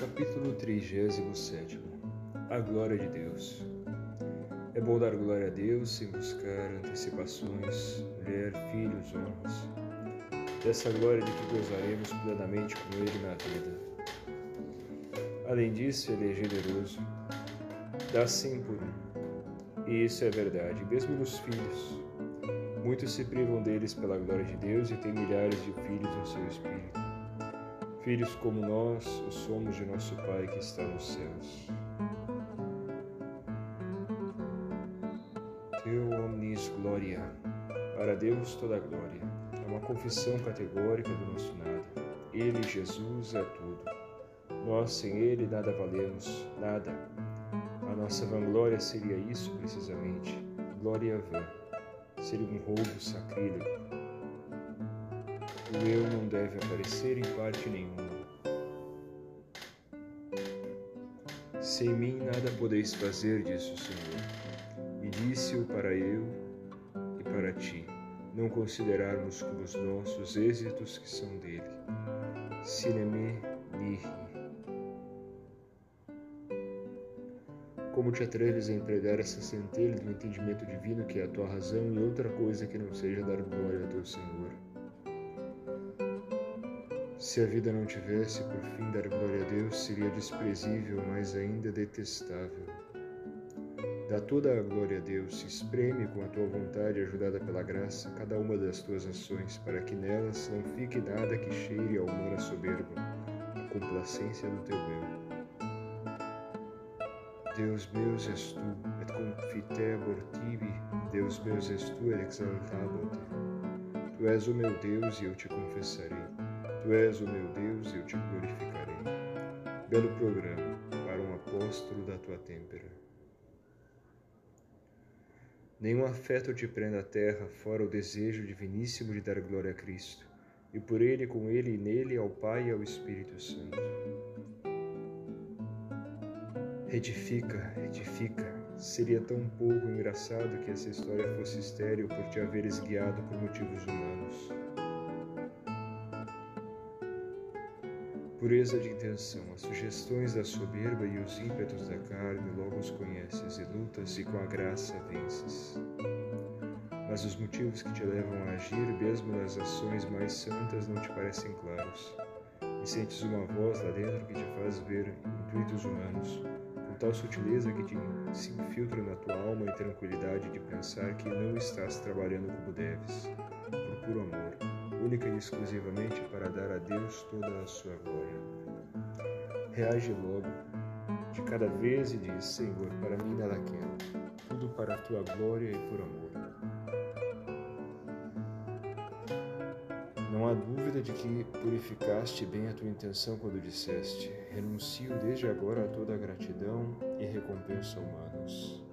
Capítulo 37 A glória de Deus É bom dar glória a Deus sem buscar antecipações, mulher, filhos, honras. Dessa glória de que gozaremos plenamente com Ele na vida. Além disso, Ele é generoso, dá cem por um. E isso é verdade, mesmo nos filhos. Muitos se privam deles pela glória de Deus e têm milhares de filhos no seu espírito filhos como nós o somos de nosso Pai que está nos céus. Teu omnis gloria. Para Deus toda a glória. É uma confissão categórica do nosso nada. Ele, Jesus, é tudo. Nós sem Ele nada valemos, nada. A nossa vanglória seria isso precisamente. Glória vã. Seria um roubo sacrílego o eu não deve aparecer em parte nenhuma. Sem mim nada podeis fazer, disse o Senhor. E disse-o para eu e para ti, não considerarmos como os nossos êxitos que são dele. Sineme nihi. Como te atreves a empregar essa centelha do entendimento divino que é a tua razão em outra coisa que não seja dar glória ao teu Senhor? Se a vida não tivesse por fim dar glória a Deus, seria desprezível, mas ainda detestável. Dá toda a glória a Deus, espreme com a tua vontade, ajudada pela graça, cada uma das tuas ações, para que nelas não fique nada que cheire a humana soberba, a complacência do teu eu. Deus meus és tu, et confitebor tibi, Deus meus és tu, et exaltabor-te. Tu és o meu Deus e eu te confessarei. Tu és o meu Deus e eu te glorificarei. Belo programa para um apóstolo da tua têmpera. Nenhum afeto te prenda à terra, fora o desejo diviníssimo de dar glória a Cristo, e por ele, com ele e nele, ao Pai e ao Espírito Santo. Retifica, retifica. Seria tão pouco engraçado que essa história fosse estéril por te haveres guiado por motivos humanos. Pureza de intenção, as sugestões da soberba e os ímpetos da carne logo os conheces e lutas e com a graça vences. Mas os motivos que te levam a agir, mesmo nas ações mais santas, não te parecem claros. E sentes uma voz lá dentro que te faz ver intuitos humanos, com tal sutileza que te, se infiltra na tua alma e tranquilidade de pensar que não estás trabalhando como deves, por puro amor única e exclusivamente para dar a Deus toda a sua glória. Reage logo, de cada vez, e diz: Senhor, para mim nada quero, tudo para a tua glória e por amor. Não há dúvida de que purificaste bem a tua intenção quando disseste: Renuncio desde agora a toda a gratidão e recompensa humanos.